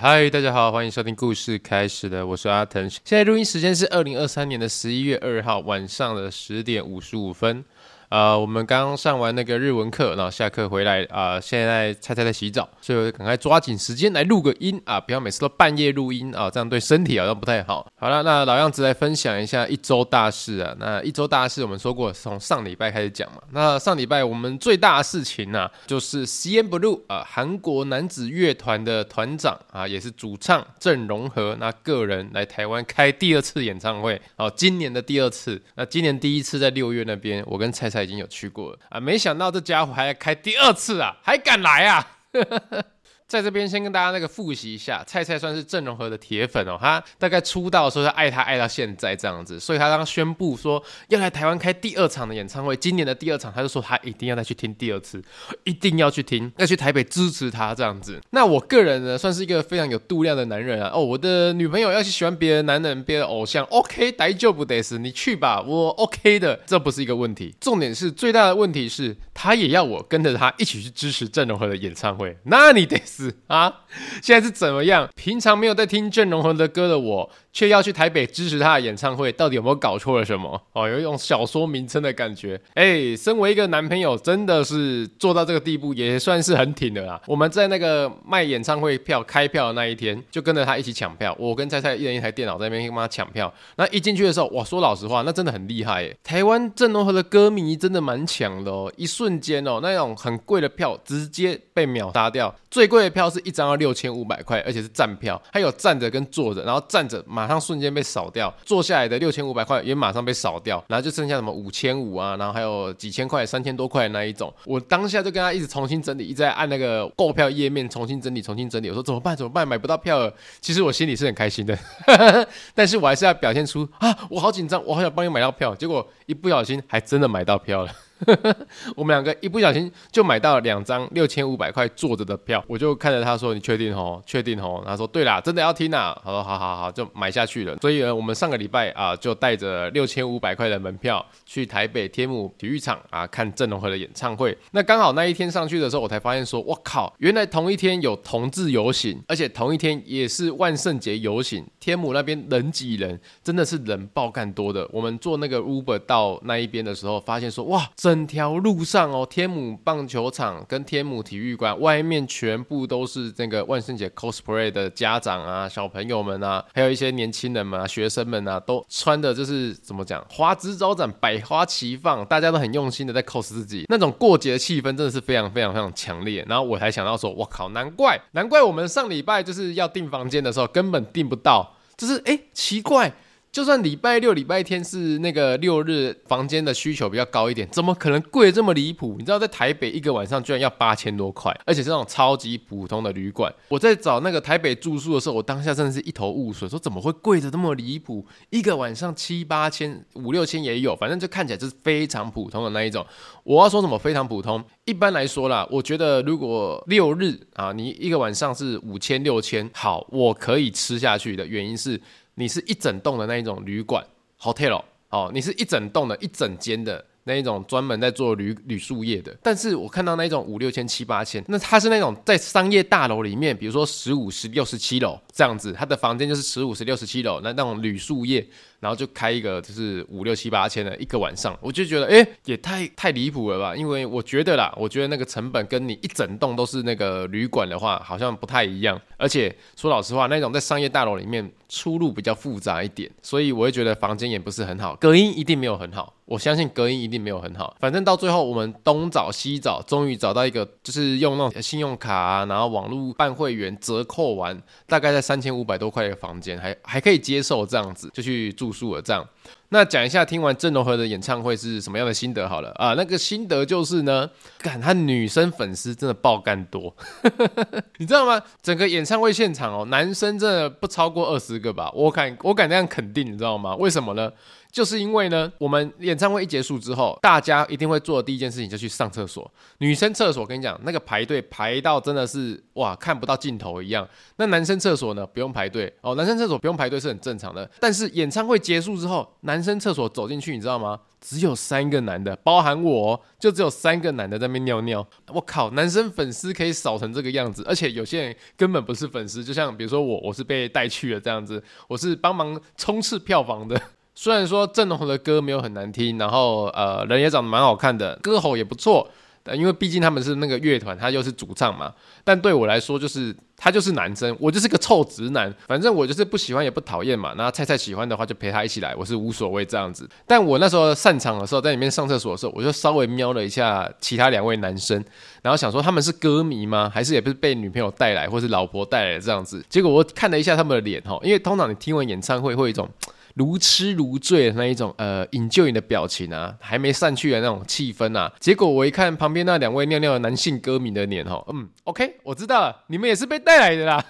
嗨，大家好，欢迎收听故事开始的，我是阿腾。现在录音时间是二零二三年的十一月二号晚上的十点五十五分。呃，我们刚上完那个日文课，然后下课回来啊、现在菜菜在洗澡，所以我赶快抓紧时间来录个音啊，不要每次都半夜录音啊，这样对身体好像不太好。好了，那老样子来分享一下一周大事啊。那一周大事我们说过，从上礼拜开始讲嘛。那上礼拜我们最大的事情呢、啊，就是 CNBLUE 啊，韩国男子乐团的团长啊，也是主唱郑容和那个人来台湾开第二次演唱会，哦，今年的第二次。那今年第一次在六月那边，我跟菜菜。他已经有去过了啊，没想到这家伙还要开第二次啊，还敢来啊！在这边先跟大家那个复习一下，菜菜算是郑容和的铁粉哦，他大概出道的时候就爱他爱到现在这样子，所以他刚宣布说要来台湾开第二场的演唱会，今年的第二场，他就说他一定要再去听第二次，一定要去听，要去台北支持他这样子。那我个人呢，算是一个非常有度量的男人啊，哦，我的女朋友要是喜欢别的男人、别的偶像，OK，大丈夫得死，你去吧，我 OK 的，这不是一个问题。重点是最大的问题是，他也要我跟着他一起去支持郑容和的演唱会，那你得死。是啊，现在是怎么样？平常没有在听郑容和的歌的我，却要去台北支持他的演唱会，到底有没有搞错了什么？哦，有一种小说名称的感觉。哎，身为一个男朋友，真的是做到这个地步，也算是很挺的啦。我们在那个卖演唱会票开票的那一天，就跟着他一起抢票。我跟菜菜一人一台电脑在那边跟他抢票。那一进去的时候，哇，说老实话，那真的很厉害耶。台湾郑容和的歌迷真的蛮强的哦，一瞬间哦，那种很贵的票直接被秒杀掉，最贵票是一张要六千五百块，而且是站票，还有站着跟坐着，然后站着马上瞬间被扫掉，坐下来的六千五百块也马上被扫掉，然后就剩下什么五千五啊，然后还有几千块、三千多块那一种。我当下就跟他一直重新整理，一直在按那个购票页面重新整理、重新整理。我说怎么办？怎么办？买不到票了。其实我心里是很开心的，但是我还是要表现出啊，我好紧张，我好想帮你买到票。结果一不小心还真的买到票了。我们两个一不小心就买到了两张六千五百块坐着的票，我就看着他说：“你确定哦？确定哦？”他说：“对啦，真的要听啊。”他说：“好好好，就买下去了。”所以呢，我们上个礼拜啊，就带着六千五百块的门票去台北天母体育场啊看郑容和的演唱会。那刚好那一天上去的时候，我才发现说：“我靠，原来同一天有同志游行，而且同一天也是万圣节游行。天母那边人挤人，真的是人爆干多的。我们坐那个 Uber 到那一边的时候，发现说：哇！”整条路上哦，天母棒球场跟天母体育馆外面全部都是这个万圣节 cosplay 的家长啊、小朋友们啊，还有一些年轻人们啊、学生们啊，都穿的就是怎么讲，花枝招展、百花齐放，大家都很用心的在 cos 自己，那种过节的气氛真的是非常非常非常强烈。然后我才想到说，我靠，难怪难怪我们上礼拜就是要订房间的时候根本订不到，就是哎，奇怪。就算礼拜六、礼拜天是那个六日，房间的需求比较高一点，怎么可能贵这么离谱？你知道，在台北一个晚上居然要八千多块，而且是那种超级普通的旅馆。我在找那个台北住宿的时候，我当下真的是一头雾水，说怎么会贵得这么离谱？一个晚上七八千、五六千也有，反正就看起来就是非常普通的那一种。我要说什么非常普通？一般来说啦，我觉得如果六日啊，你一个晚上是五千、六千，好，我可以吃下去的原因是。你是一整栋的那一种旅馆，hotel 哦，你是一整栋的一整间的那一种专门在做旅旅宿业的。但是我看到那一种五六千七八千，那它是那种在商业大楼里面，比如说十五、十六、十七楼这样子，它的房间就是十五、十六、十七楼，那那种旅宿业。然后就开一个就是五六七八千的一个晚上，我就觉得哎，也太太离谱了吧？因为我觉得啦，我觉得那个成本跟你一整栋都是那个旅馆的话，好像不太一样。而且说老实话，那种在商业大楼里面出入比较复杂一点，所以我会觉得房间也不是很好，隔音一定没有很好。我相信隔音一定没有很好。反正到最后我们东找西找，终于找到一个就是用那种信用卡啊，然后网络办会员折扣完，大概在三千五百多块的房间，还还可以接受这样子，就去住。宿了这样，那讲一下听完郑容和的演唱会是什么样的心得好了啊，那个心得就是呢，感他女生粉丝真的爆干多，你知道吗？整个演唱会现场哦，男生真的不超过二十个吧，我敢我敢这样肯定，你知道吗？为什么呢？就是因为呢，我们演唱会一结束之后，大家一定会做的第一件事情就去上厕所。女生厕所，跟你讲，那个排队排到真的是哇，看不到尽头一样。那男生厕所呢，不用排队哦，男生厕所不用排队是很正常的。但是演唱会结束之后，男生厕所走进去，你知道吗？只有三个男的，包含我，就只有三个男的在那边尿尿。我靠，男生粉丝可以少成这个样子，而且有些人根本不是粉丝，就像比如说我，我是被带去的这样子，我是帮忙冲刺票房的。虽然说郑容和的歌没有很难听，然后呃人也长得蛮好看的，歌喉也不错，因为毕竟他们是那个乐团，他又是主唱嘛。但对我来说，就是他就是男生，我就是个臭直男，反正我就是不喜欢也不讨厌嘛。那菜菜喜欢的话，就陪他一起来，我是无所谓这样子。但我那时候散场的时候，在里面上厕所的时候，我就稍微瞄了一下其他两位男生，然后想说他们是歌迷吗？还是也不是被女朋友带来，或是老婆带来的这样子？结果我看了一下他们的脸哈，因为通常你听完演唱会会有一种。如痴如醉的那一种，呃引诱你的表情啊，还没散去的那种气氛啊。结果我一看旁边那两位尿尿的男性歌迷的脸，哦，嗯，OK，我知道了，你们也是被带来的啦。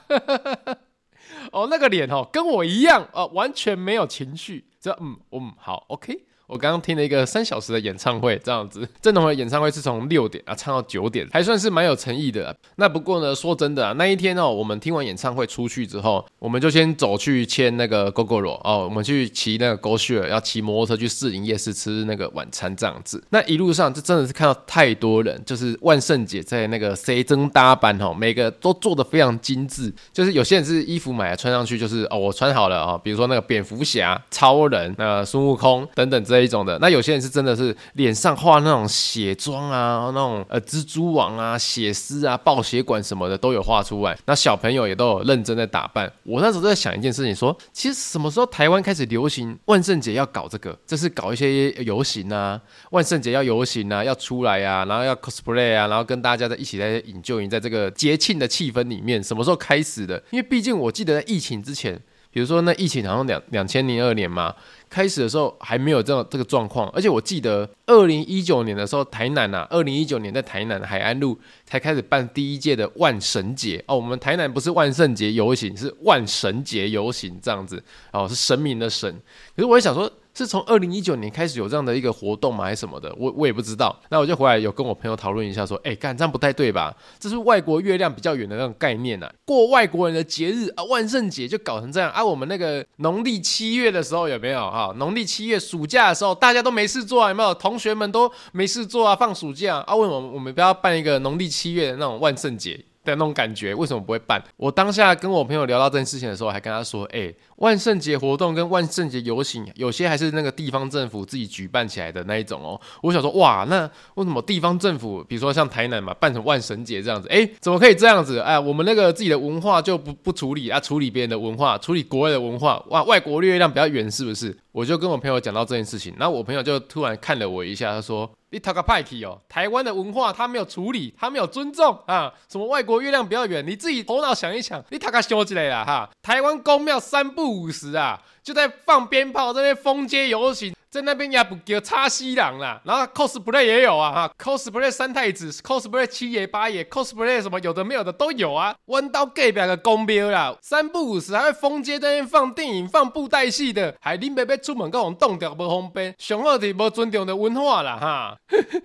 哦，那个脸，哦，跟我一样，哦，完全没有情绪。这，嗯，嗯，好，OK。我刚刚听了一个三小时的演唱会，这样子，郑容的演唱会是从六点啊唱到九点，还算是蛮有诚意的。那不过呢，说真的啊，那一天哦，我们听完演唱会出去之后，我们就先走去签那个 Gogoro 哦，我们去骑那个 g o s h r 要骑摩托车去士林夜市吃那个晚餐，这样子。那一路上就真的是看到太多人，就是万圣节在那个 C 增搭班哦，每个都做的非常精致，就是有些人是衣服买来穿上去，就是哦我穿好了啊，比如说那个蝙蝠侠、超人、那孙悟空等等这。这一种的，那有些人是真的是脸上画那种血妆啊，那种呃蜘蛛网啊、血丝啊、爆血管什么的都有画出来。那小朋友也都有认真在打扮。我那时候在想一件事情说，其实什么时候台湾开始流行万圣节要搞这个？这是搞一些游行啊，万圣节要游行啊，要出来啊，然后要 cosplay 啊，然后跟大家在一起在 enjoy 在这个节庆的气氛里面。什么时候开始的？因为毕竟我记得在疫情之前，比如说那疫情好像两两千零二年嘛。开始的时候还没有这种这个状况，而且我记得二零一九年的时候，台南啊，二零一九年在台南海安路才开始办第一届的万神节哦。我们台南不是万圣节游行，是万神节游行这样子哦，是神明的神。可是我也想说。是从二零一九年开始有这样的一个活动吗？还是什么的？我我也不知道。那我就回来有跟我朋友讨论一下，说，哎，干这样不太对吧？这是外国月亮比较远的那种概念啊。过外国人的节日啊，万圣节就搞成这样啊。我们那个农历七月的时候有没有哈？农历七月暑假的时候，大家都没事做啊，有没有？同学们都没事做啊，放暑假啊。为什么我们不要办一个农历七月的那种万圣节？的那种感觉，为什么不会办？我当下跟我朋友聊到这件事情的时候，还跟他说：“哎、万圣节活动跟万圣节游行，有些还是那个地方政府自己举办起来的那一种哦。”我想说：“哇，那为什么地方政府，比如说像台南嘛，办成万神节这样子？哎、怎么可以这样子？哎，我们那个自己的文化就不不处理啊，处理别人的文化，处理国外的文化，哇，外国月亮比较圆，是不是？”我就跟我朋友讲到这件事情，然后我朋友就突然看了我一下，他说。你讨个派气哦！台湾的文化他没有处理，他没有尊重啊！什么外国月亮比较圆？你自己头脑想一想，你讨个修之类的哈！台湾公庙三不五时啊，就在放鞭炮，在那边封街游行。在那边也不叫叉西郎啦，然后 cosplay 也有啊哈，cosplay 三太子，cosplay 七爷八爷，cosplay 什么有的没有的都有啊。弯刀 gay 表个公标啦，三不五时还会封街在那放电影、放布袋戏的，还林伯伯出门跟我冻掉不方便，上好的无尊重的文化啦哈。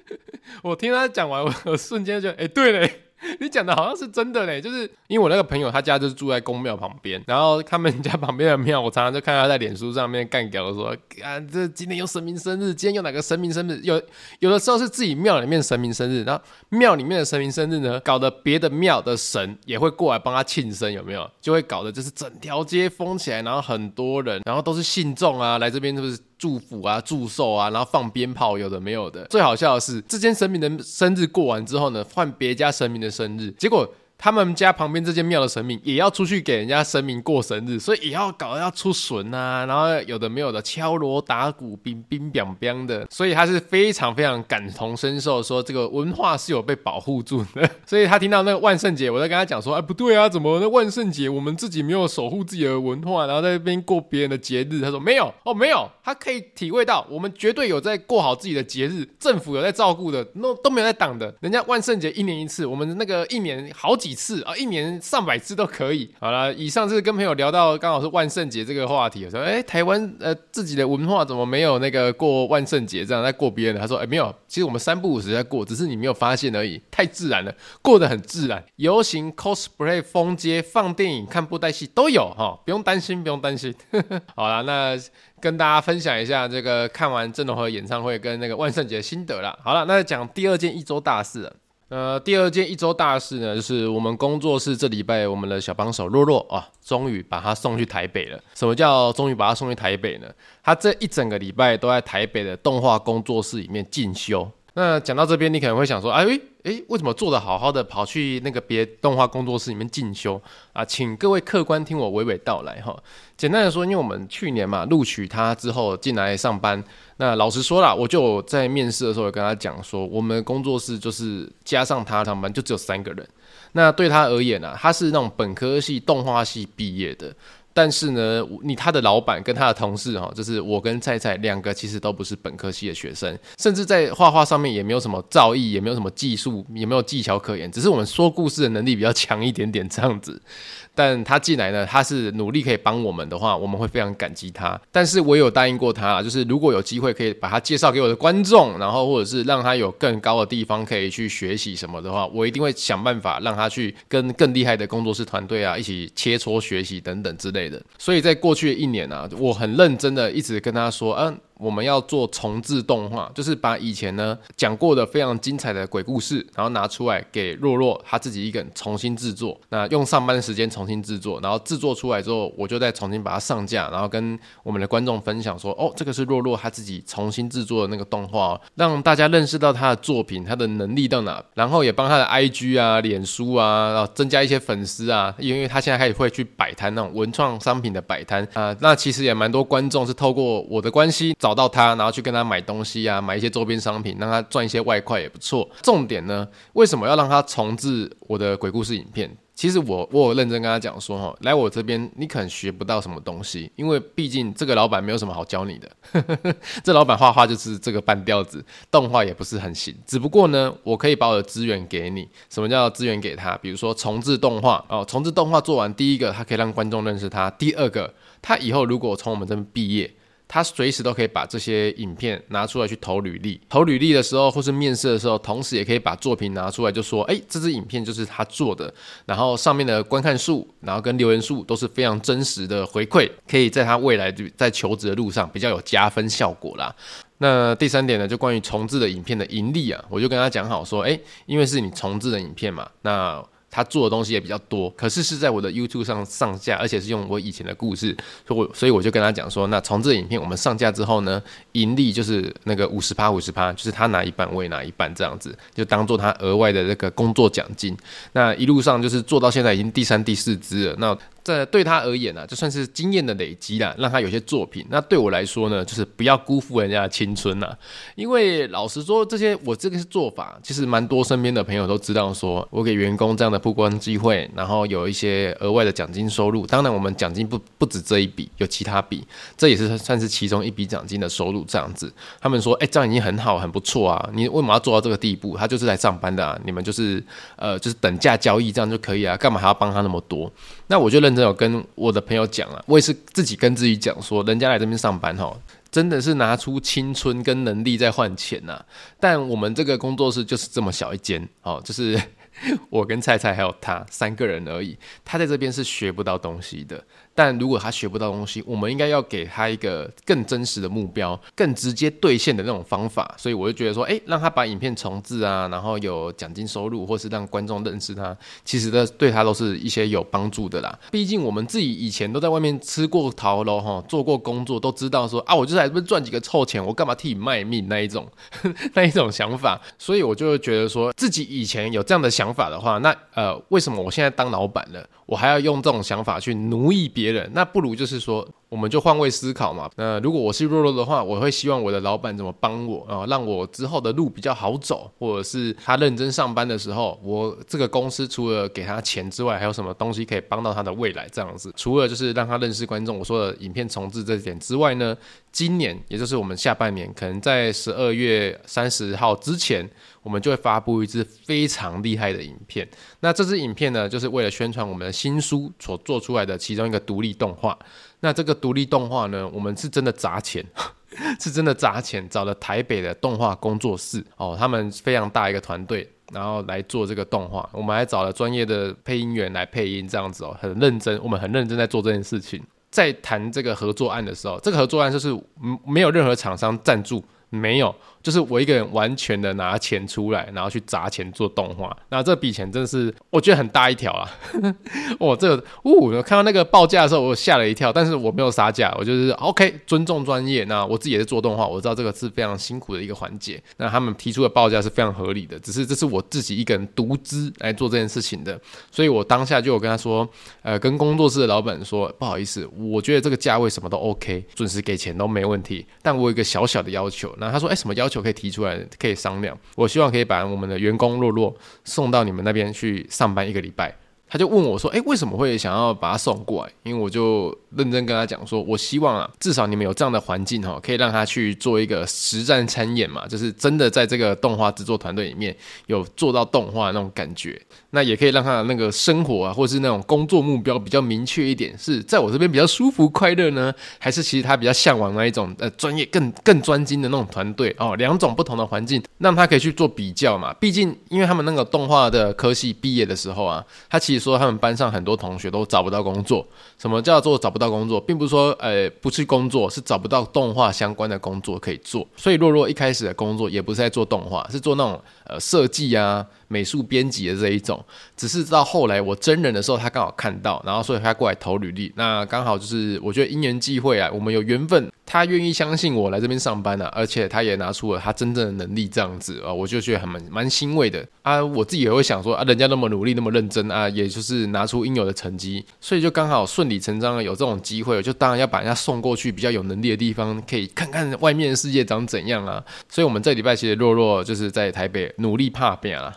我听他讲完，我瞬间就哎、对嘞。你讲的好像是真的嘞，就是因为我那个朋友他家就是住在公庙旁边，然后他们家旁边的庙，我常常就看他在脸书上面干屌说 啊，这今天有神明生日，今天有哪个神明生日？有有的时候是自己庙里面神明生日，然后庙里面的神明生日呢，搞得别的庙的神也会过来帮他庆生，有没有？就会搞得就是整条街封起来，然后很多人，然后都是信众啊，来这边是不是？祝福啊，祝寿啊，然后放鞭炮，有的没有的。最好笑的是，这间神明的生日过完之后呢，换别家神明的生日，结果。他们家旁边这间庙的神明也要出去给人家神明过生日，所以也要搞要出笋啊，然后有的没有的敲锣打鼓，冰冰冰冰的，所以他是非常非常感同身受，说这个文化是有被保护住的。所以他听到那个万圣节，我在跟他讲说，哎，不对啊，怎么那万圣节我们自己没有守护自己的文化，然后在那边过别人的节日？他说没有哦，没有，他可以体会到我们绝对有在过好自己的节日，政府有在照顾的，那都没有在挡的。人家万圣节一年一次，我们那个一年好几。几次啊，一年上百次都可以。好了，以上是跟朋友聊到刚好是万圣节这个话题，我说哎、欸，台湾呃自己的文化怎么没有那个过万圣节这样在过别人的？他说哎、没有，其实我们三不五时在过，只是你没有发现而已，太自然了，过得很自然。游行、cosplay、封街、放电影、看布袋戏都有哈，不用担心，不用担心。好了，那。跟大家分享一下这个看完郑容和演唱会跟那个万圣节的心得啦。好了，那讲第二件一周大事了。呃，第二件一周大事呢，就是我们工作室这礼拜我们的小帮手洛洛啊，终于把他送去台北了。什么叫终于把他送去台北呢？他这一整个礼拜都在台北的动画工作室里面进修。那讲到这边，你可能会想说，哎。诶，为什么做得好好的跑去那个别动画工作室里面进修啊？请各位客官听我娓娓道来哈。简单的说，因为我们去年嘛录取他之后进来上班，那老实说啦，我就在面试的时候跟他讲说，我们工作室就是加上他上班就只有三个人。那对他而言啊，他是那种本科系动画系毕业的。但是呢，你他的老板跟他的同事哈，就是我跟菜菜两个，其实都不是本科系的学生，甚至在画画上面也没有什么造诣，也没有什么技术，也没有技巧可言，只是我们说故事的能力比较强一点点这样子。但他进来呢，他是努力可以帮我们的话，我们会非常感激他。但是我有答应过他，就是如果有机会可以把他介绍给我的观众，然后或者是让他有更高的地方可以去学习什么的话，我一定会想办法让他去跟更厉害的工作室团队啊一起切磋学习等等之类所以在过去的一年啊，我很认真的一直跟他说，嗯。我们要做重制动画，就是把以前呢讲过的非常精彩的鬼故事，然后拿出来给若若他自己一个人重新制作。那用上班时间重新制作，然后制作出来之后，我就再重新把它上架，然后跟我们的观众分享说：哦，这个是若若他自己重新制作的那个动画，哦让大家认识到他的作品，他的能力到哪，然后也帮他的 IG 啊、脸书啊，然后增加一些粉丝啊，因为他现在开始会去摆摊那种文创商品的摆摊啊。那其实也蛮多观众是透过我的关系找。到他，然后去跟他买东西啊，买一些周边商品，让他赚一些外快也不错。重点呢，为什么要让他重制我的鬼故事影片？其实我我有认真跟他讲说，哈，来我这边你可能学不到什么东西，因为毕竟这个老板没有什么好教你的。这老板画画就是这个半吊子，动画也不是很行。只不过呢，我可以把我的资源给你。什么叫资源给他？比如说重制动画哦，重制动画做完，第一个他可以让观众认识他，第二个他以后如果从我们这边毕业。他随时都可以把这些影片拿出来去投履历，投履历的时候或是面试的时候，同时也可以把作品拿出来，就说：“哎，这支影片就是他做的。”然后上面的观看数，然后跟留言数都是非常真实的回馈，可以在他未来在求职的路上比较有加分效果啦。那第三点呢，就关于重制的影片的盈利啊，我就跟他讲好说：“哎，因为是你重制的影片嘛，那。”他做的东西也比较多，可是是在我的 YouTube 上上架，而且是用我以前的故事，所以我所以我就跟他讲说，那从这影片我们上架之后呢，盈利就是那个五十趴五十趴，就是他拿一半，我也拿一半这样子，就当做他额外的那个工作奖金。那一路上就是做到现在已经第三第四支了，那。这对他而言呢、啊，就算是经验的累积啦，让他有些作品。那对我来说呢，就是不要辜负人家的青春呐。因为老实说，这些我这个是做法，其实蛮多身边的朋友都知道，说我给员工这样的曝光机会，然后有一些额外的奖金收入。当然，我们奖金不不止这一笔，有其他笔，这也是算是其中一笔奖金的收入这样子。他们说，哎，这样已经很好，很不错啊。你为什么要做到这个地步？他就是来上班的啊，你们就是呃，就是等价交易这样就可以啊，干嘛还要帮他那么多？那我就认真有跟我的朋友讲了，我也是自己跟自己讲说，人家来这边上班哈，真的是拿出青春跟能力在换钱呐。但我们这个工作室就是这么小一间哦，就是 我跟菜菜还有他三个人而已，他在这边是学不到东西的。但如果他学不到东西，我们应该要给他一个更真实的目标，更直接兑现的那种方法。所以我就觉得说，诶，让他把影片重制啊，然后有奖金收入，或是让观众认识他，其实的对他都是一些有帮助的啦。毕竟我们自己以前都在外面吃过桃喽，哈，做过工作，都知道说啊，我就是来这边赚几个臭钱，我干嘛替你卖命那一种，那一种想法。所以我就觉得说自己以前有这样的想法的话，那呃，为什么我现在当老板了，我还要用这种想法去奴役别？别人那不如就是说，我们就换位思考嘛。那如果我是弱弱的话，我会希望我的老板怎么帮我啊，让我之后的路比较好走，或者是他认真上班的时候，我这个公司除了给他钱之外，还有什么东西可以帮到他的未来？这样子，除了就是让他认识观众，我说的影片重制这点之外呢，今年也就是我们下半年，可能在十二月三十号之前，我们就会发布一支非常厉害的影片。那这支影片呢，就是为了宣传我们的新书所做出来的其中一个独立动画。那这个独立动画呢，我们是真的砸钱，是真的砸钱找了台北的动画工作室哦，他们非常大一个团队，然后来做这个动画。我们还找了专业的配音员来配音，这样子哦，很认真，我们很认真在做这件事情。在谈这个合作案的时候，这个合作案就是没有任何厂商赞助，没有。就是我一个人完全的拿钱出来，然后去砸钱做动画，那这笔钱真的是我觉得很大一条啊！哦，这个，哦，我看到那个报价的时候，我吓了一跳，但是我没有杀价，我就是 OK，尊重专业。那我自己也是做动画，我知道这个是非常辛苦的一个环节。那他们提出的报价是非常合理的，只是这是我自己一个人独资来做这件事情的，所以我当下就有跟他说，呃，跟工作室的老板说，不好意思，我觉得这个价位什么都 OK，准时给钱都没问题，但我有一个小小的要求。那他说，哎，什么要求？就可以提出来，可以商量。我希望可以把我们的员工洛洛送到你们那边去上班一个礼拜。他就问我说：“诶，为什么会想要把他送过来？”因为我就认真跟他讲说：“我希望啊，至少你们有这样的环境哈，可以让他去做一个实战参演嘛，就是真的在这个动画制作团队里面有做到动画那种感觉。那也可以让他的那个生活啊，或是那种工作目标比较明确一点，是在我这边比较舒服快乐呢，还是其实他比较向往那一种呃专业更更专精的那种团队哦？两种不同的环境，让他可以去做比较嘛。毕竟因为他们那个动画的科系毕业的时候啊，他其实。说他们班上很多同学都找不到工作。什么叫做找不到到工作，并不是说呃不去工作，是找不到动画相关的工作可以做。所以洛洛一开始的工作也不是在做动画，是做那种呃设计啊、美术编辑的这一种。只是到后来我真人的时候，他刚好看到，然后所以他过来投履历。那刚好就是我觉得因缘际会啊，我们有缘分。他愿意相信我来这边上班了，啊，而且他也拿出了他真正的能力，这样子啊，我就觉得还蛮蛮欣慰的啊。我自己也会想说啊，人家那么努力，那么认真啊，也就是拿出应有的成绩，所以就刚好顺理成章的有这种机会，就当然要把人家送过去比较有能力的地方，可以看看外面的世界长怎样啊。所以我们这礼拜其实洛洛就是在台北努力拍片啊，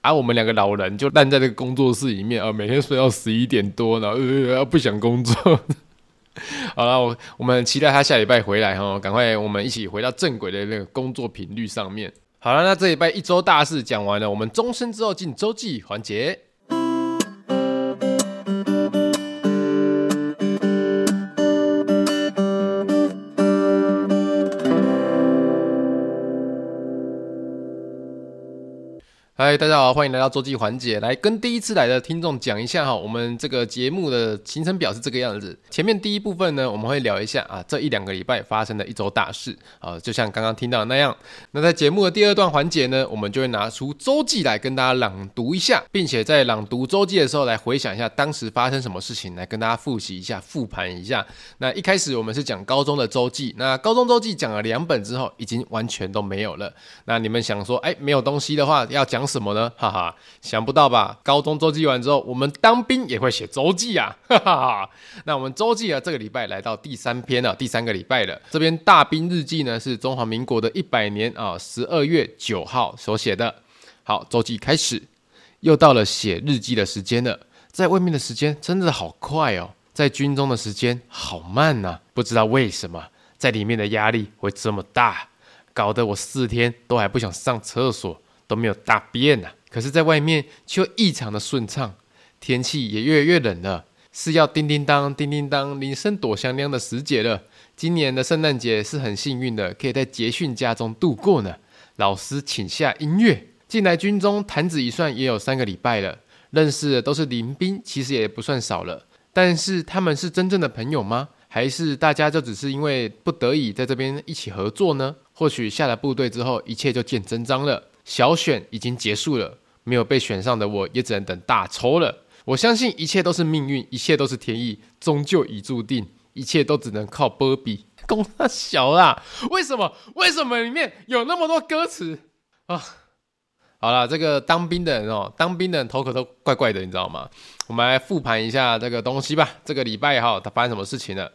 而 我们两个老人就烂在这个工作室里面啊，每天睡到十一点多，然后呃不想工作。好了，我我们期待他下礼拜回来哈，赶快我们一起回到正轨的那个工作频率上面。好了，那这礼拜一周大事讲完了，我们终身之后进周记环节。嗨，大家好，欢迎来到周记环节。来跟第一次来的听众讲一下哈，我们这个节目的行程表是这个样子。前面第一部分呢，我们会聊一下啊，这一两个礼拜发生的一周大事啊，就像刚刚听到的那样。那在节目的第二段环节呢，我们就会拿出周记来跟大家朗读一下，并且在朗读周记的时候来回想一下当时发生什么事情，来跟大家复习一下、复盘一下。那一开始我们是讲高中的周记，那高中周记讲了两本之后，已经完全都没有了。那你们想说，哎，没有东西的话，要讲。什么呢？哈哈，想不到吧？高中周记完之后，我们当兵也会写周记啊！哈 哈哈。那我们周记啊，这个礼拜来到第三篇了，第三个礼拜了。这边大兵日记呢，是中华民国的一百年啊，十二月九号所写的。好，周记开始，又到了写日记的时间了。在外面的时间真的好快哦，在军中的时间好慢呐。不知道为什么，在里面的压力会这么大，搞得我四天都还不想上厕所。都没有大便呐、啊，可是，在外面却异常的顺畅，天气也越来越冷了，是要叮叮当、叮叮当铃声躲香亮的时节了。今年的圣诞节是很幸运的，可以在结训家中度过呢。老师请下音乐，进来军中弹指一算也有三个礼拜了，认识的都是临兵，其实也不算少了。但是他们是真正的朋友吗？还是大家就只是因为不得已在这边一起合作呢？或许下了部队之后，一切就见真章了。小选已经结束了，没有被选上的我也只能等大抽了。我相信一切都是命运，一切都是天意，终究已注定，一切都只能靠波比。公他小啦，为什么？为什么里面有那么多歌词啊？好了，这个当兵的人哦，当兵的人头可都怪怪的，你知道吗？我们来复盘一下这个东西吧。这个礼拜哈，他发生什么事情了？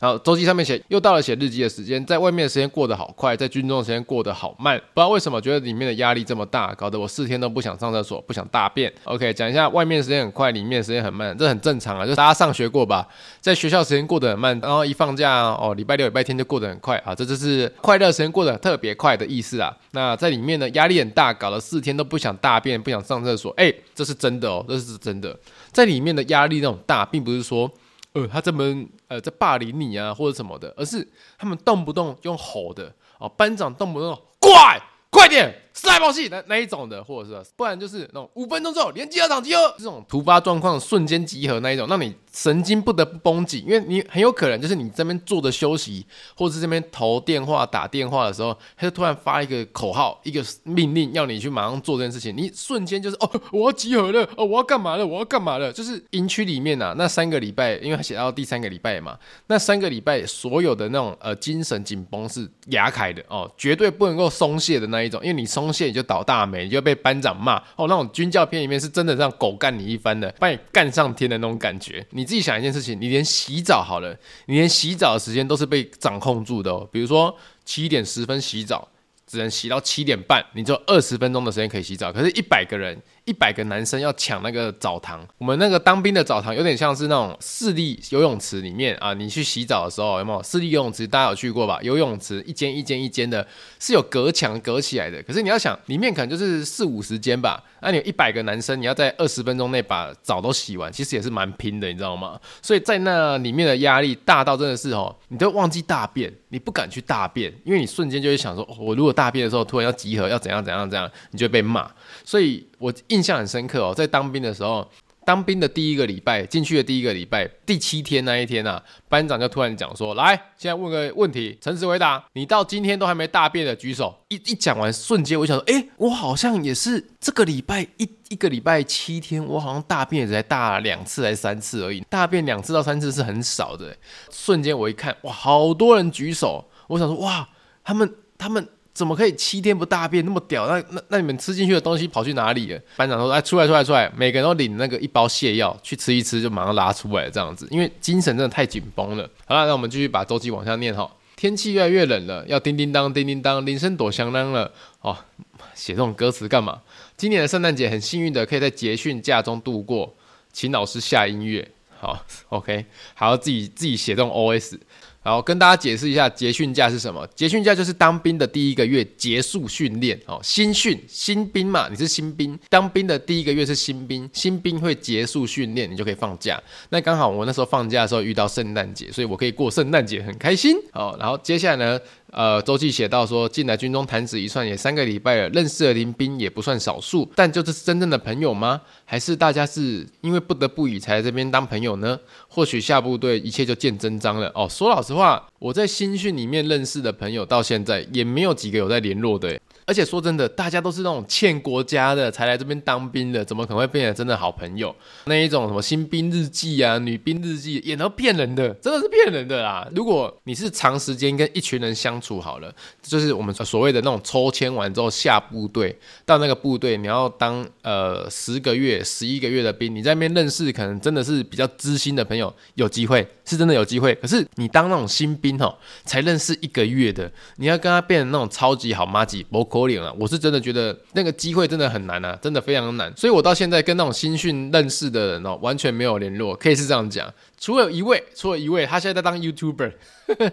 然后周记上面写，又到了写日记的时间，在外面的时间过得好快，在军中的时间过得好慢，不知道为什么觉得里面的压力这么大，搞得我四天都不想上厕所，不想大便。OK，讲一下外面的时间很快，里面的时间很慢，这很正常啊，就大家上学过吧，在学校时间过得很慢，然后一放假哦，礼拜六、礼拜天就过得很快啊，这就是快乐时间过得特别快的意思啊。那在里面呢，压力很大，搞了四天都不想大便，不想上厕所，哎，这是真的哦，这是真的，在里面的压力那种大，并不是说。呃，他这么呃在霸凌你啊，或者什么的，而是他们动不动用吼的啊，班长动不动过来。快点，赛跑系那那一种的，或者是不然就是那种五分钟之后连集合场集合这种突发状况瞬间集合那一种，让你神经不得不绷紧，因为你很有可能就是你这边坐着休息，或者是这边投电话打电话的时候，他就突然发一个口号，一个命令要你去马上做这件事情，你瞬间就是哦，我要集合了，哦，我要干嘛了，我要干嘛了，就是营区里面啊，那三个礼拜，因为他写到第三个礼拜嘛，那三个礼拜所有的那种呃精神紧绷是牙开的哦，绝对不能够松懈的那。那一种，因为你松懈你就倒大霉，你就被班长骂哦。那种军教片里面是真的让狗干你一番的，把你干上天的那种感觉。你自己想一件事情，你连洗澡好了，你连洗澡的时间都是被掌控住的哦。比如说七点十分洗澡，只能洗到七点半，你就二十分钟的时间可以洗澡。可是，一百个人。一百个男生要抢那个澡堂，我们那个当兵的澡堂有点像是那种市立游泳池里面啊，你去洗澡的时候有没有？市立游泳池大家有去过吧？游泳池一间一间一间的，是有隔墙隔起来的。可是你要想，里面可能就是四五十间吧，那、你有一百个男生，你要在二十分钟内把澡都洗完，其实也是蛮拼的，你知道吗？所以在那里面的压力大到真的是哦，你都忘记大便，你不敢去大便，因为你瞬间就会想说，我如果大便的时候突然要集合，要怎样怎样怎样，你就会被骂。所以我印象很深刻哦，在当兵的时候，当兵的第一个礼拜，进去的第一个礼拜，第七天那一天啊，班长就突然讲说：“来，现在问个问题，诚实回答，你到今天都还没大便的举手。”一一讲完，瞬间我想说：“诶，我好像也是这个礼拜一一个礼拜七天，我好像大便也才大两次还三次而已，大便两次到三次是很少的。”瞬间我一看，哇，好多人举手，我想说：“哇，他们他们。”怎么可以七天不大便那么屌？那那那你们吃进去的东西跑去哪里了？班长说：“哎，出来出来出来！每个人都领那个一包泻药去吃一吃，就马上拉出来这样子。因为精神真的太紧绷了。好了，那我们继续把周记往下念哈。天气越来越冷了，要叮叮当叮叮当，铃声躲香囊了。哦，写这种歌词干嘛？今年的圣诞节很幸运的可以在结训假中度过，请老师下音乐。好，OK，还要自己自己写这种 OS。好，跟大家解释一下结训假是什么？结训假就是当兵的第一个月结束训练哦，新训新兵嘛，你是新兵，当兵的第一个月是新兵，新兵会结束训练，你就可以放假。那刚好我那时候放假的时候遇到圣诞节，所以我可以过圣诞节，很开心。哦，然后接下来呢？呃，周记写到说，进来军中弹指一算也三个礼拜了，认识的林兵也不算少数，但就是真正的朋友吗？还是大家是因为不得不以才在这边当朋友呢？或许下部队一切就见真章了。哦，说老实话，我在新训里面认识的朋友到现在也没有几个有在联络的。而且说真的，大家都是那种欠国家的才来这边当兵的，怎么可能会变成真的好朋友？那一种什么新兵日记啊、女兵日记，也都骗人的，真的是骗人的啦！如果你是长时间跟一群人相处好了，就是我们所谓的那种抽签完之后下部队，到那个部队你要当呃十个月、十一个月的兵，你在那边认识可能真的是比较知心的朋友，有机会是真的有机会。可是你当那种新兵哦，才认识一个月的，你要跟他变成那种超级好妈吉，不可能啊！我是真的觉得那个机会真的很难啊，真的非常难。所以我到现在跟那种新训认识的人哦，完全没有联络，可以是这样讲。除了一位，除了一位，他现在在当 YouTuber。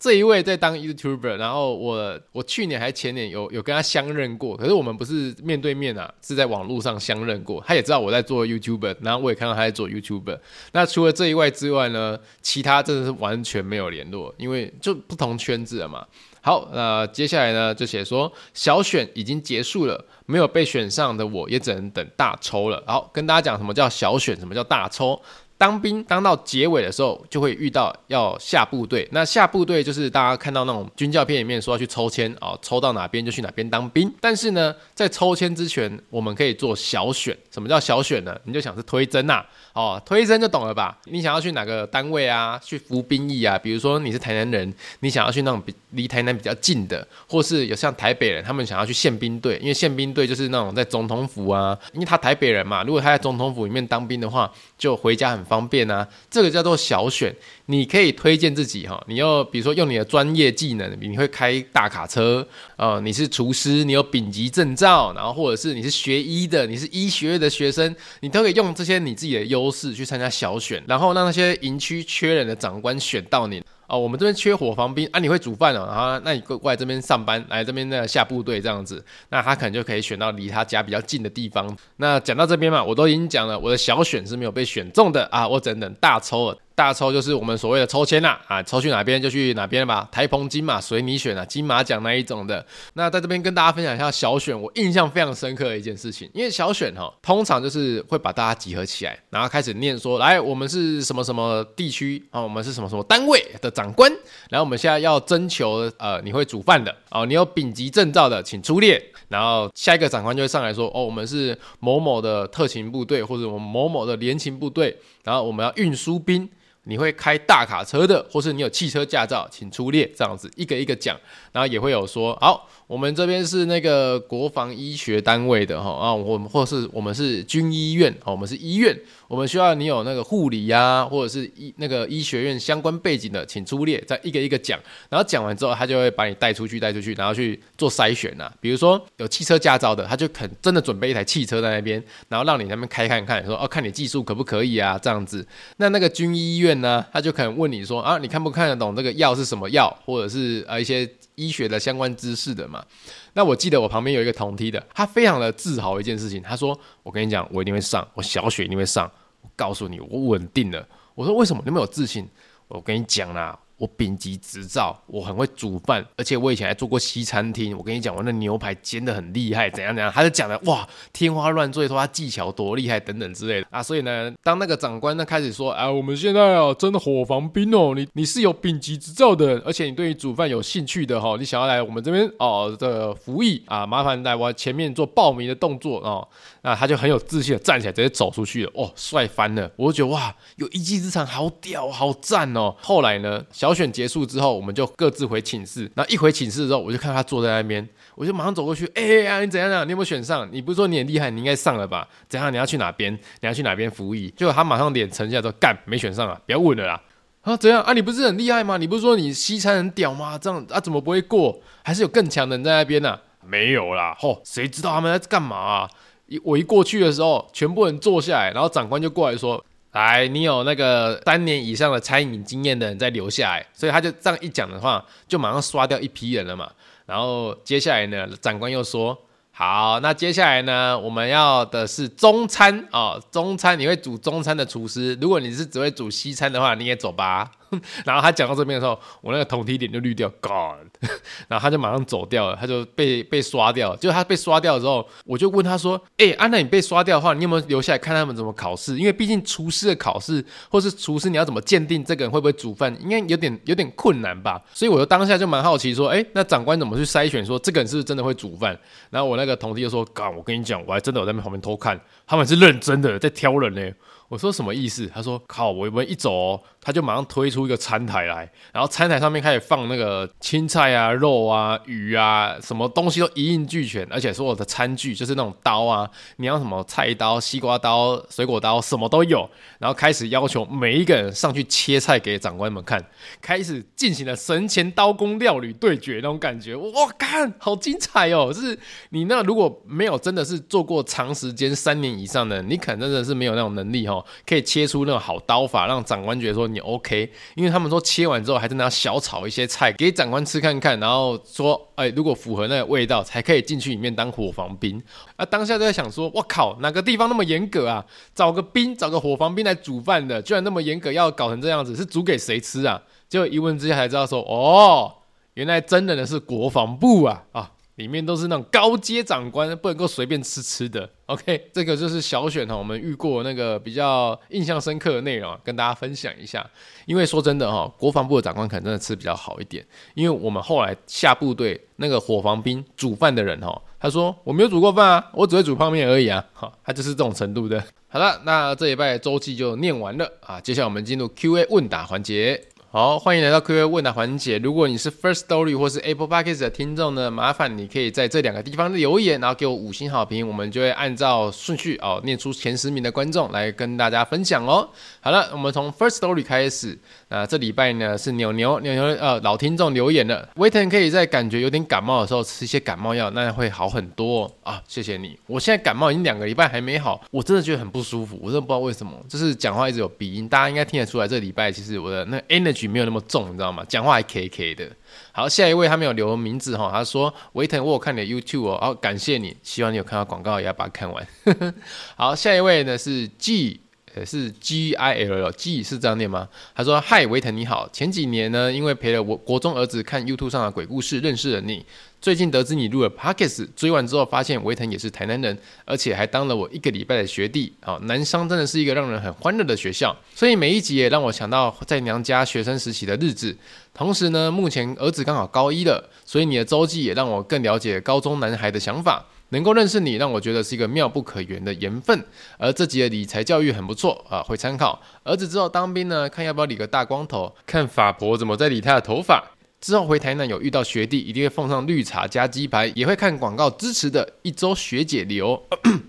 这一位在当 YouTuber，然后我我去年还前年有有跟他相认过，可是我们不是面对面啊，是在网络上相认过。他也知道我在做 YouTuber，然后我也看到他在做 YouTuber。那除了这一位之外呢，其他真的是完全没有联络，因为就不同圈子了嘛。好，那接下来呢就写说小选已经结束了，没有被选上的我也只能等大抽了。好，跟大家讲什么叫小选，什么叫大抽。当兵当到结尾的时候，就会遇到要下部队。那下部队就是大家看到那种军教片里面说要去抽签哦，抽到哪边就去哪边当兵。但是呢，在抽签之前，我们可以做小选。什么叫小选呢？你就想是推甄呐，哦，推甄就懂了吧？你想要去哪个单位啊？去服兵役啊？比如说你是台南人，你想要去那种比离台南比较近的，或是有像台北人，他们想要去宪兵队，因为宪兵队就是那种在总统府啊，因为他台北人嘛，如果他在总统府里面当兵的话，就回家很方方便啊，这个叫做小选。你可以推荐自己哈，你要比如说用你的专业技能，你会开大卡车，呃，你是厨师，你有丙级证照，然后或者是你是学医的，你是医学院的学生，你都可以用这些你自己的优势去参加小选，然后让那些营区缺人的长官选到你。哦，我们这边缺火防兵啊，你会煮饭哦，然后那你过过来这边上班，来这边的下部队这样子，那他可能就可以选到离他家比较近的地方。那讲到这边嘛，我都已经讲了，我的小选是没有被选中的啊，我只能等大抽了。大抽就是我们所谓的抽签啦，啊，抽去哪边就去哪边吧。台澎金马随你选啊，金马奖那一种的。那在这边跟大家分享一下小选，我印象非常深刻的一件事情。因为小选哈，通常就是会把大家集合起来，然后开始念说，来，我们是什么什么地区啊，我们是什么什么单位的长官，然后我们现在要征求呃，你会煮饭的哦，你有丙级证照的，请出列。然后下一个长官就会上来说，哦，我们是某某的特勤部队，或者我们某某的联勤部队，然后我们要运输兵。你会开大卡车的，或是你有汽车驾照，请出列，这样子一个一个讲，然后也会有说，好，我们这边是那个国防医学单位的哈啊，我们或是我们是军医院，我们是医院。我们需要你有那个护理呀，或者是医那个医学院相关背景的，请出列，再一个一个讲。然后讲完之后，他就会把你带出去，带出去，然后去做筛选呐。比如说有汽车驾照的，他就肯真的准备一台汽车在那边，然后让你那边开看看，说哦，看你技术可不可以啊，这样子。那那个军医院呢，他就可能问你说啊，你看不看得懂这个药是什么药，或者是呃一些医学的相关知识的嘛？那我记得我旁边有一个同梯的，他非常的自豪一件事情，他说：“我跟你讲，我一定会上，我小雪一定会上。我告诉你，我稳定了。”我说：“为什么？那么有自信？”我跟你讲啦。我丙级执照，我很会煮饭，而且我以前还做过西餐厅。我跟你讲，我那牛排煎得很厉害，怎样怎样，他就讲的哇，天花乱坠，说他技巧多厉害等等之类的啊。所以呢，当那个长官呢开始说，啊，我们现在啊真的伙房兵哦，你你是有丙级执照的，而且你对于煮饭有兴趣的哈，你想要来我们这边哦的服役啊，麻烦来我前面做报名的动作哦。那他就很有自信的站起来，直接走出去了，哦，帅翻了。我就觉得哇，有一技之长，好屌，好赞哦。后来呢，小选结束之后，我们就各自回寝室。然后一回寝室之后，我就看他坐在那边，我就马上走过去。哎、欸、呀、你怎样怎样？你有没有选上？你不是说你很厉害，你应该上了吧？怎样？你要去哪边？你要去哪边服役？结果他马上脸沉下来说：“干，没选上啊！不要问了啦。”啊，怎样啊？你不是很厉害吗？你不是说你西餐很屌吗？这样啊，怎么不会过？还是有更强的人在那边呢、啊？没有啦，吼，谁知道他们在干嘛啊？一我一过去的时候，全部人坐下来，然后长官就过来说。来，你有那个三年以上的餐饮经验的人再留下来，所以他就这样一讲的话，就马上刷掉一批人了嘛。然后接下来呢，长官又说：“好，那接下来呢，我们要的是中餐、哦，中餐你会煮中餐的厨师，如果你是只会煮西餐的话，你也走吧。” 然后他讲到这边的时候，我那个同梯脸就绿掉，God，然后他就马上走掉了，他就被被刷掉了。就他被刷掉之后，我就问他说：“哎、欸，安、娜，你被刷掉的话，你有没有留下来看他们怎么考试？因为毕竟厨师的考试，或是厨师你要怎么鉴定这个人会不会煮饭，应该有点有点困难吧？所以我就当下就蛮好奇说：哎、那长官怎么去筛选说这个人是不是真的会煮饭？然后我那个同梯就说：干，我跟你讲，我还真的有在旁边偷看，他们是认真的在挑人呢。我说什么意思？他说：靠，我们一走、他就马上推出一个餐台来，然后餐台上面开始放那个青菜啊、肉啊、鱼啊，什么东西都一应俱全，而且所有的餐具就是那种刀啊，你要什么菜刀、西瓜刀、水果刀，什么都有。然后开始要求每一个人上去切菜给长官们看，开始进行了神前刀工料理对决那种感觉。哇，看好精彩哦！就是你那如果没有真的是做过长时间三年以上的，你可能真的是没有那种能力哦，可以切出那种好刀法，让长官觉得说。你 OK，因为他们说切完之后还真的要小炒一些菜给长官吃看看，然后说，哎，如果符合那个味道，才可以进去里面当火防兵。啊，当下就在想说，我靠，哪个地方那么严格啊？找个兵，找个火防兵来煮饭的，居然那么严格，要搞成这样子，是煮给谁吃啊？结果一问之下才知道说，哦，原来真的呢是国防部啊啊！里面都是那种高阶长官，不能够随便吃吃的。OK，这个就是小选哈，我们遇过那个比较印象深刻的内容，跟大家分享一下。因为说真的哈，国防部的长官可能真的吃比较好一点。因为我们后来下部队那个伙房兵煮饭的人哈，他说我没有煮过饭啊，我只会煮泡面而已啊。哈，他就是这种程度的。好了，那这一拜周记就念完了啊，接下来我们进入 Q&A 问答环节。好，欢迎来到 Q&A 问答环节。如果你是 First Story 或是 Apple Podcast 的听众呢，麻烦你可以在这两个地方留言，然后给我五星好评，我们就会按照顺序哦念出前十名的观众来跟大家分享哦。好了，我们从 First Story 开始。啊这礼拜呢是牛牛牛牛呃老听众留言了，维腾可以在感觉有点感冒的时候吃一些感冒药，那会好很多啊。谢谢你，我现在感冒已经两个礼拜还没好，我真的觉得很不舒服，我真的不知道为什么，就是讲话一直有鼻音，大家应该听得出来。这礼拜其实我的那个 energy。没有那么重，你知道吗？讲话还 K K 的。好，下一位他没有留名字哈，他说：“维腾，我有看你的 YouTube 哦，好，感谢你，希望你有看到广告，也要把它看完。”好，下一位呢是 G，呃，是 G I L，G 是这样念吗？他说：“嗨，维腾你好，前几年呢，因为陪了我国中儿子看 YouTube 上的鬼故事，认识了你。”最近得知你录了 Podcast，追完之后发现维腾也是台南人，而且还当了我一个礼拜的学弟。好，南商真的是一个让人很欢乐的学校，所以每一集也让我想到在娘家学生时期的日子。同时呢，目前儿子刚好高一了，所以你的周记也让我更了解高中男孩的想法。能够认识你，让我觉得是一个妙不可言的缘分。而这集的理财教育很不错啊，会参考。儿子之后当兵呢，看要不要理个大光头，看法婆怎么在理他的头发。之后回台南有遇到学弟，一定会奉上绿茶加鸡排，也会看广告支持的一周学姐流。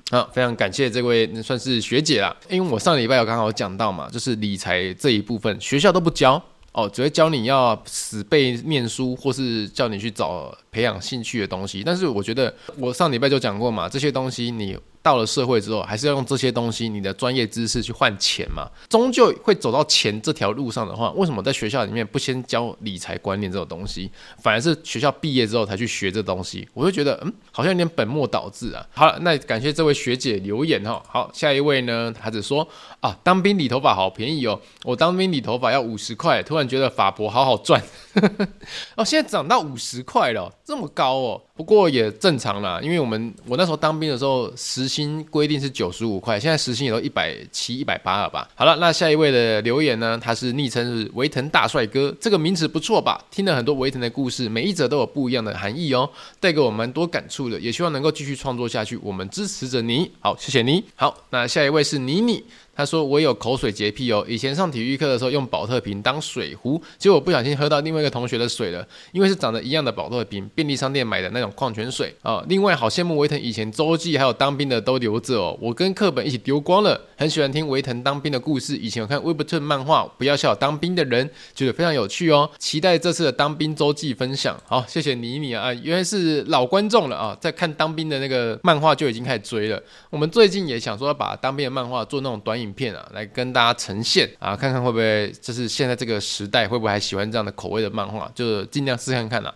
好，非常感谢这位算是学姐啦，因为我上礼拜有刚好讲到嘛，就是理财这一部分学校都不教哦，只会教你要死背念书，或是叫你去找培养兴趣的东西。但是我觉得我上礼拜就讲过嘛，这些东西你。到了社会之后，还是要用这些东西，你的专业知识去换钱嘛，终究会走到钱这条路上的话，为什么在学校里面不先教理财观念这种东西，反而是学校毕业之后才去学这东西？我就觉得，嗯，好像有点本末倒置啊。好了，那感谢这位学姐留言哈。好，下一位呢，他只说啊，当兵理头发好便宜哦，我当兵理头发要五十块，突然觉得法博好好赚。哦，现在涨到五十块了，这么高哦。不过也正常啦，因为我们我那时候当兵的时候，时薪规定是九十五块，现在时薪也都一百七、一百八了吧？好了，那下一位的留言呢？他是昵称是维腾大帅哥，这个名词不错吧？听了很多维腾的故事，每一则都有不一样的含义哦，带给我蛮多感触的，也希望能够继续创作下去。我们支持着你，好，谢谢你。好，那下一位是妮妮。他说：“我有口水洁癖哦，以前上体育课的时候用宝特瓶当水壶，结果不小心喝到另外一个同学的水了，因为是长得一样的宝特瓶，便利商店买的那种矿泉水啊。另外，好羡慕维腾以前周记还有当兵的都留着哦，我跟课本一起丢光了。很喜欢听维腾当兵的故事，以前有看 Webtoon 漫画，不要笑当兵的人，觉得非常有趣哦。期待这次的当兵周记分享。好，谢谢妮妮啊，原来是老观众了啊，在看当兵的那个漫画就已经开始追了。我们最近也想说把当兵的漫画做那种短影。”影片啊，来跟大家呈现啊，看看会不会就是现在这个时代会不会还喜欢这样的口味的漫画，就尽量试看看啦。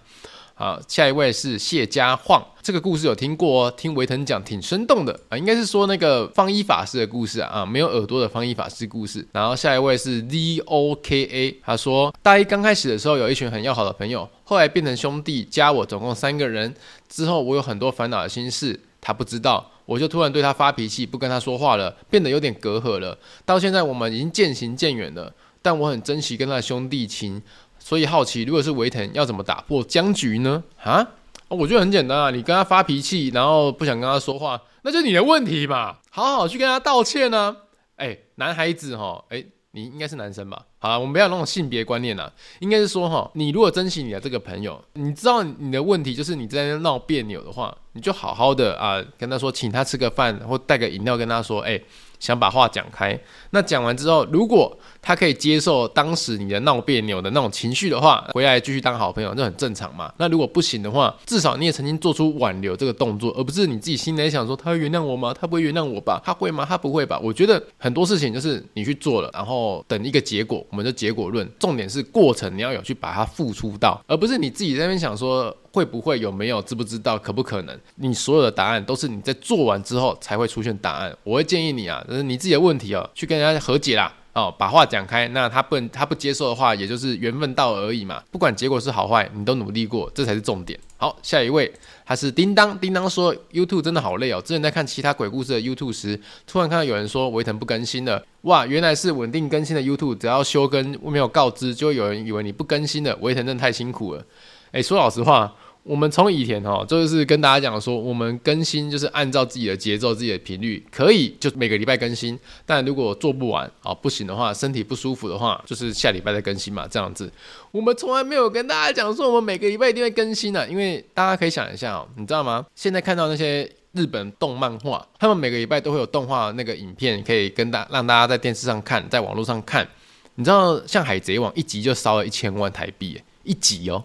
好，下一位是谢家晃，这个故事有听过哦，听维腾讲挺生动的啊，应该是说那个方一法师的故事啊，啊，没有耳朵的方一法师故事。然后下一位是 Z O K A，他说大一刚开始的时候有一群很要好的朋友，后来变成兄弟，加我总共三个人，之后我有很多烦恼的心事，他不知道。我就突然对他发脾气，不跟他说话了，变得有点隔阂了。到现在我们已经渐行渐远了，但我很珍惜跟他的兄弟情，所以好奇，如果是维腾，要怎么打破僵局呢？啊？我觉得很简单啊，你跟他发脾气，然后不想跟他说话，那就你的问题嘛，好好去跟他道歉呢、啊。哎，男孩子哈，哎。你应该是男生吧？好了，我们不要那种性别观念了，应该是说哈，你如果珍惜你的这个朋友，你知道你的问题就是你在那闹别扭的话，你就好好的啊跟他说，请他吃个饭或带个饮料，跟他说，哎、想把话讲开，那讲完之后，如果他可以接受当时你的闹别扭的那种情绪的话，回来继续当好朋友，这很正常嘛。那如果不行的话，至少你也曾经做出挽留这个动作，而不是你自己心里想说他会原谅我吗？他不会原谅我吧？他会吗？他不会吧？我觉得很多事情就是你去做了，然后等一个结果，我们就结果论。重点是过程你要有去把它付出到，而不是你自己在那边想说。会不会有没有知不知道可不可能？你所有的答案都是你在做完之后才会出现答案。我会建议你啊，就是你自己的问题哦，去跟人家和解啦，哦，把话讲开。那他不他不接受的话，也就是缘分到而已嘛。不管结果是好坏，你都努力过，这才是重点。好，下一位他是叮当，叮当说 YouTube 真的好累哦。之前在看其他鬼故事的 YouTube 时，突然看到有人说维腾不更新了，哇，原来是稳定更新的 YouTube，只要休更没有告知，就会有人以为你不更新了。维腾真的太辛苦了。诶，说老实话。我们从以前哈，就是跟大家讲说，我们更新就是按照自己的节奏、自己的频率，可以就每个礼拜更新。但如果做不完啊，不行的话，身体不舒服的话，就是下礼拜再更新嘛，这样子。我们从来没有跟大家讲说，我们每个礼拜一定会更新的，因为大家可以想一下哦，你知道吗？现在看到那些日本动漫画，他们每个礼拜都会有动画那个影片，可以跟大让大家在电视上看，在网络上看。你知道，像海贼王一集就烧了一千万台币，一集哦。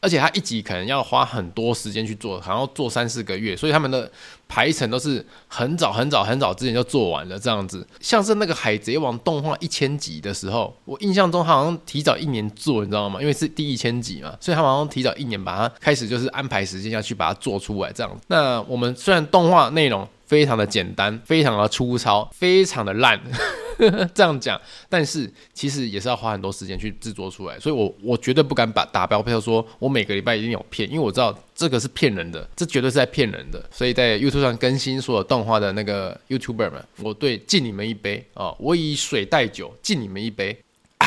而且他一集可能要花很多时间去做，好像要做三四个月，所以他们的排程都是很早很早很早之前就做完了这样子。像是那个《海贼王》动画一千集的时候，我印象中他好像提早一年做，你知道吗？因为是第一千集嘛，所以他好像提早一年把它开始就是安排时间要去把它做出来这样。那我们虽然动画内容非常的简单，非常的粗糙，非常的烂。这样讲，但是其实也是要花很多时间去制作出来，所以我我绝对不敢把打标票说，我每个礼拜一定有片，因为我知道这个是骗人的，这绝对是在骗人的。所以在 YouTube 上更新所有动画的那个 YouTuber 们，我对敬你们一杯哦，我以水代酒，敬你们一杯啊！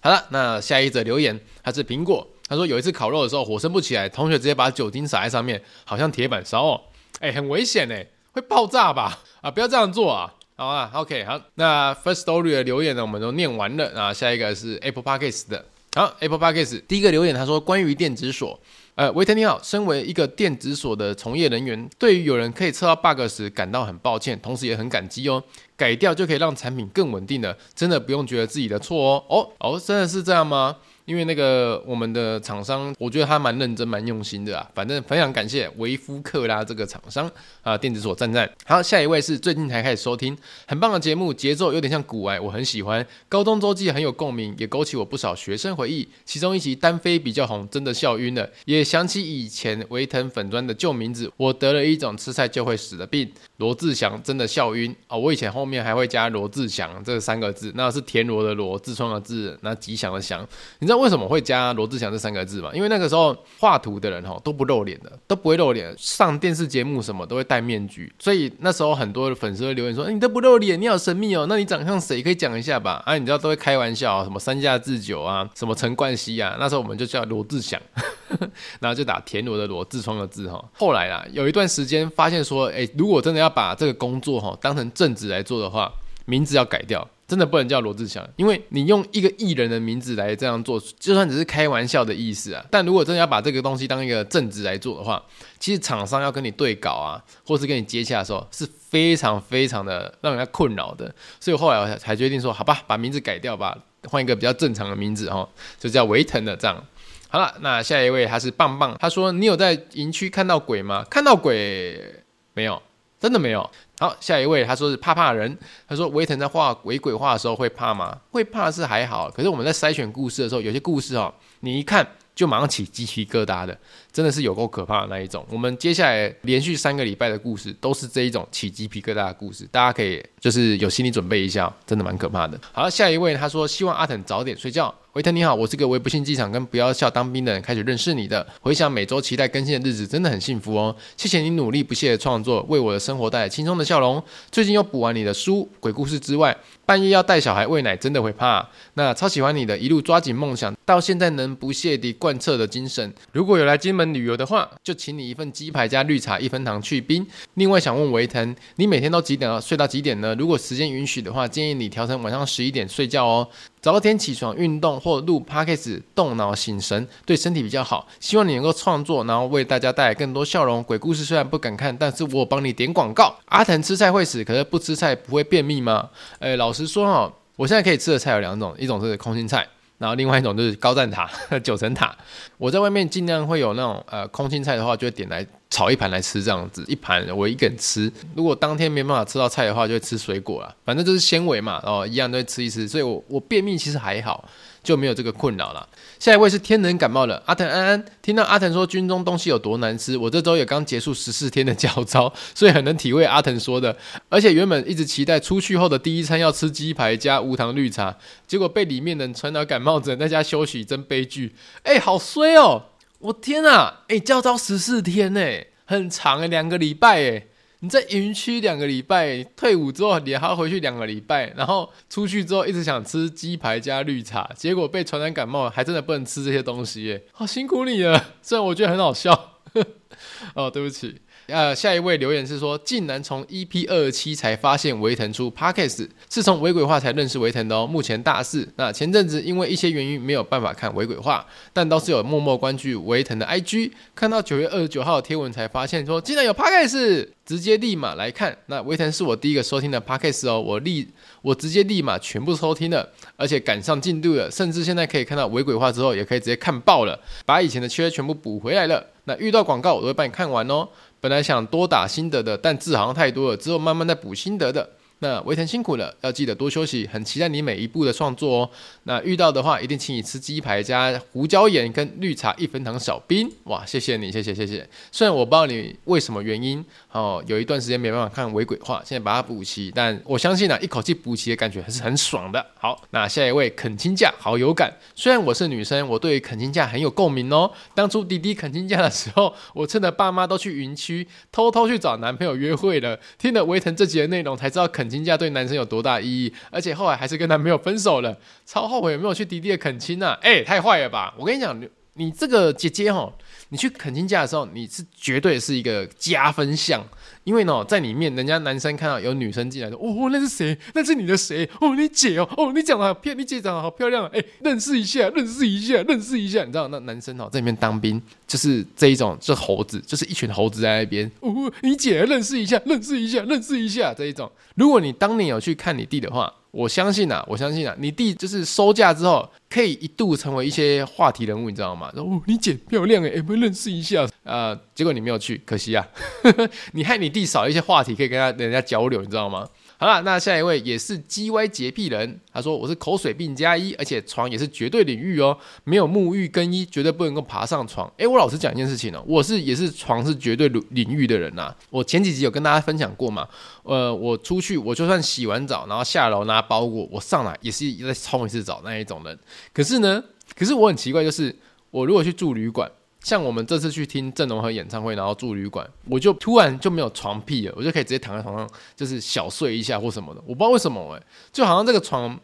好了，那下一则留言，他是苹果，他说有一次烤肉的时候火升不起来，同学直接把酒精洒在上面，好像铁板烧哦，哎，很危险哎，会爆炸吧？啊，不要这样做啊！好啊，OK，好，那 First Story 的留言呢，我们都念完了啊。下一个是 Apple Podcast 的，好，Apple Podcast 第一个留言，他说关于电子锁，呃，维特你好，身为一个电子锁的从业人员，对于有人可以测到 bug 时感到很抱歉，同时也很感激哦。改掉就可以让产品更稳定了，真的不用觉得自己的错哦。哦哦，真的是这样吗？因为那个我们的厂商，我觉得他蛮认真、蛮用心的啊。反正非常感谢维夫克拉这个厂商啊，电子锁赞赞。好，下一位是最近才开始收听，很棒的节目，节奏有点像古玩，我很喜欢。高中周记很有共鸣，也勾起我不少学生回忆。其中一集单飞比较红，真的笑晕了，也想起以前维腾粉砖的旧名字。我得了一种吃菜就会死的病，罗志祥真的笑晕啊、哦！我以前后面还会加罗志祥这三个字，那是田螺的螺，痔疮的痔，那吉祥的祥，你知道？为什么会加罗志祥这三个字嘛？因为那个时候画图的人哈都不露脸的，都不会露脸，上电视节目什么都会戴面具，所以那时候很多的粉丝会留言说：“欸、你都不露脸，你好神秘哦，那你长相谁？可以讲一下吧？”啊，你知道都会开玩笑，什么三下智久啊，什么陈冠希啊，那时候我们就叫罗志祥，然后就打田螺的螺，痔疮的痔哈。后来啦，有一段时间发现说，哎、如果真的要把这个工作哈当成正职来做的话，名字要改掉。真的不能叫罗志祥，因为你用一个艺人的名字来这样做，就算只是开玩笑的意思啊。但如果真的要把这个东西当一个正职来做的话，其实厂商要跟你对稿啊，或是跟你接洽的时候，是非常非常的让人家困扰的。所以后来我才决定说，好吧，把名字改掉吧，换一个比较正常的名字哈，就叫维腾的这样。好了，那下一位他是棒棒，他说你有在营区看到鬼吗？看到鬼没有？真的没有。好，下一位他说是怕怕人。他说维腾在画鬼鬼画的时候会怕吗？会怕是还好，可是我们在筛选故事的时候，有些故事哦，你一看就马上起鸡皮疙瘩的，真的是有够可怕的那一种。我们接下来连续三个礼拜的故事都是这一种起鸡皮疙瘩的故事，大家可以就是有心理准备一下，真的蛮可怕的。好了，下一位他说希望阿腾早点睡觉。维腾你好，我是个为不幸机场跟不要笑当兵的人开始认识你的。回想每周期待更新的日子，真的很幸福哦。谢谢你努力不懈的创作，为我的生活带来轻松的笑容。最近又补完你的书《鬼故事之外》，半夜要带小孩喂奶，真的会怕。那超喜欢你的一路抓紧梦想，到现在能不懈地贯彻的精神。如果有来金旅游的话，就请你一份鸡排加绿茶一分糖去冰。另外想问维腾，你每天都几点睡到几点呢？如果时间允许的话，建议你调成晚上十一点睡觉哦。早点起床运动或录 Podcast，动脑醒神，对身体比较好。希望你能够创作，然后为大家带来更多笑容。鬼故事虽然不敢看，但是我帮你点广告。阿腾吃菜会死，可是不吃菜不会便秘吗？诶，老实说哈，我现在可以吃的菜有两种，一种是空心菜，然后另外一种就是高赞塔、九层塔。我在外面尽量会有那种呃空心菜的话，就会点来。炒一盘来吃这样子，一盘我一个人吃。如果当天没办法吃到菜的话，就会吃水果啦。反正就是纤维嘛，然后一样都会吃一吃。所以我我便秘其实还好，就没有这个困扰了。下一位是天人感冒了，阿腾安安。听到阿腾说军中东西有多难吃，我这周也刚结束十四天的教招，所以很能体会阿腾说的。而且原本一直期待出去后的第一餐要吃鸡排加无糖绿茶，结果被里面人传到感冒症，在家休息真悲剧。哎、好衰哦！我天啊！哎、欸，教招十四天呢，很长哎，两个礼拜哎，你在营区两个礼拜，退伍之后你还要回去两个礼拜，然后出去之后一直想吃鸡排加绿茶，结果被传染感冒，还真的不能吃这些东西耶，好辛苦你了。虽然我觉得很好笑，哦，对不起。呃，下一位留言是说，竟然从 EP 二七才发现维腾出 Podcast，是从微鬼话才认识维腾的哦。目前大四，那前阵子因为一些原因没有办法看微鬼话，但倒是有默默关注维腾的 IG，看到九月二十九号的贴文才发现说，竟然有 Podcast，直接立马来看。那维腾是我第一个收听的 Podcast 哦，我立我直接立马全部收听了，而且赶上进度了，甚至现在可以看到微鬼话之后，也可以直接看爆了，把以前的缺全部补回来了。那遇到广告我都会帮你看完哦。本来想多打心得的，但字好像太多了，只有慢慢再补心得的。那维腾辛苦了，要记得多休息。很期待你每一步的创作哦。那遇到的话，一定请你吃鸡排加胡椒盐跟绿茶一分糖小冰。哇，谢谢你，谢谢谢谢。虽然我不知道你为什么原因哦，有一段时间没办法看微鬼话，现在把它补齐，但我相信呢、啊，一口气补齐的感觉还是很爽的。好，那下一位肯亲假好有感。虽然我是女生，我对于恳亲假很有共鸣哦。当初弟弟恳亲假的时候，我趁着爸妈都去云区，偷偷去找男朋友约会了。听了维腾这集的内容，才知道肯。亲假对男生有多大意义？而且后来还是跟男朋友分手了，超后悔没有去迪迪的恳亲啊！哎、太坏了吧！我跟你讲，你你这个姐姐哈，你去恳亲假的时候，你是绝对是一个加分项。因为呢，在里面，人家男生看到有女生进来说：“哦，那是谁？那是你的谁？哦，你姐哦，哦，你长得好漂，你姐长得好漂亮。哎，认识一下，认识一下，认识一下。你知道，那男生哦，在里面当兵，就是这一种，就是猴子，就是一群猴子在那边。哦，你姐认识一下，认识一下，认识一下这一种。如果你当年有去看你弟的话。”我相信啊，我相信啊，你弟就是收假之后，可以一度成为一些话题人物，你知道吗？哦，你姐漂亮诶，有没有认识一下？啊、呃，结果你没有去，可惜啊，你害你弟少一些话题可以跟他人家交流，你知道吗？好了，那下一位也是 G Y 洁癖人，他说我是口水病加一，而且床也是绝对领域哦，没有沐浴更衣绝对不能够爬上床。诶，我老实讲一件事情哦，我是也是床是绝对领领域的人呐。我前几集有跟大家分享过嘛，呃，我出去我就算洗完澡，然后下楼拿包裹，我上来也是再冲一次澡那一种人。可是呢，可是我很奇怪，就是我如果去住旅馆。像我们这次去听郑容和演唱会，然后住旅馆，我就突然就没有床癖了，我就可以直接躺在床上，就是小睡一下或什么的。我不知道为什么哎，就好像这个床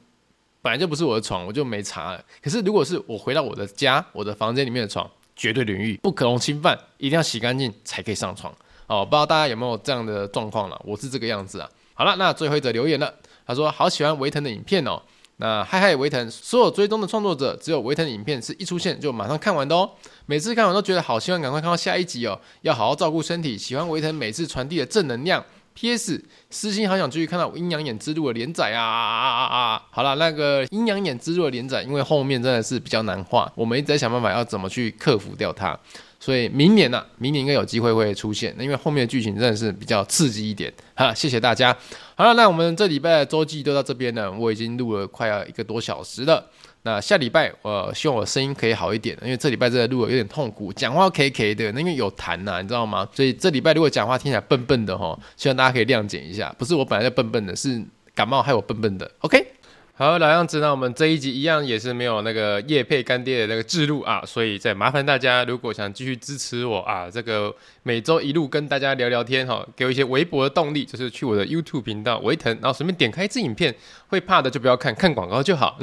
本来就不是我的床，我就没查了。可是如果是我回到我的家，我的房间里面的床，绝对领域，不可能侵犯，一定要洗干净才可以上床。哦，不知道大家有没有这样的状况了？我是这个样子啊。好了，那最后一则留言了，他说好喜欢维腾的影片哦。那嗨嗨维腾，所有追踪的创作者，只有维腾的影片是一出现就马上看完的哦。每次看完都觉得好，希望赶快看到下一集哦。要好好照顾身体，喜欢维腾每次传递的正能量。P.S. 私心好想继续看到《阴阳眼之路》的连载啊啊啊啊！好了，那个《阴阳眼之路》的连载，因为后面真的是比较难画，我们一直在想办法要怎么去克服掉它。所以明年呢、明年应该有机会会出现，因为后面的剧情真的是比较刺激一点。哈，谢谢大家。好了，那我们这礼拜的周记都到这边了，我已经录了快要一个多小时了。那下礼拜我希望我声音可以好一点，因为这礼拜真的录的有点痛苦，讲话 K K 的，那因为有痰呐、你知道吗？所以这礼拜如果讲话听起来笨笨的哈，希望大家可以谅解一下，不是我本来就笨笨的，是感冒害我笨笨的。OK。好，老样子，那我们这一集一样也是没有那个业配干爹的那个制录啊，所以再麻烦大家，如果想继续支持我啊，这个每周一路跟大家聊聊天哈，给我一些微薄的动力，就是去我的 YouTube 频道维腾，然后随便点开一支影片，会怕的就不要看，看广告就好。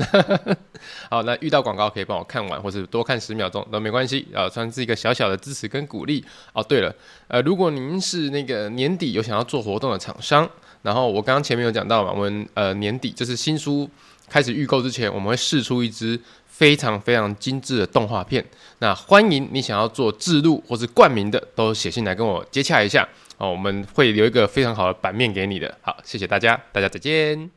好，那遇到广告可以帮我看完，或者多看十秒钟都没关系啊，算是一个小小的支持跟鼓励。哦，对了，呃，如果您是那个年底有想要做活动的厂商。然后我刚刚前面有讲到嘛，我们呃年底就是新书开始预购之前，我们会试出一支非常非常精致的动画片。那欢迎你想要做制录或是冠名的，都写信来跟我接洽一下哦，我们会留一个非常好的版面给你的。好，谢谢大家，大家再见。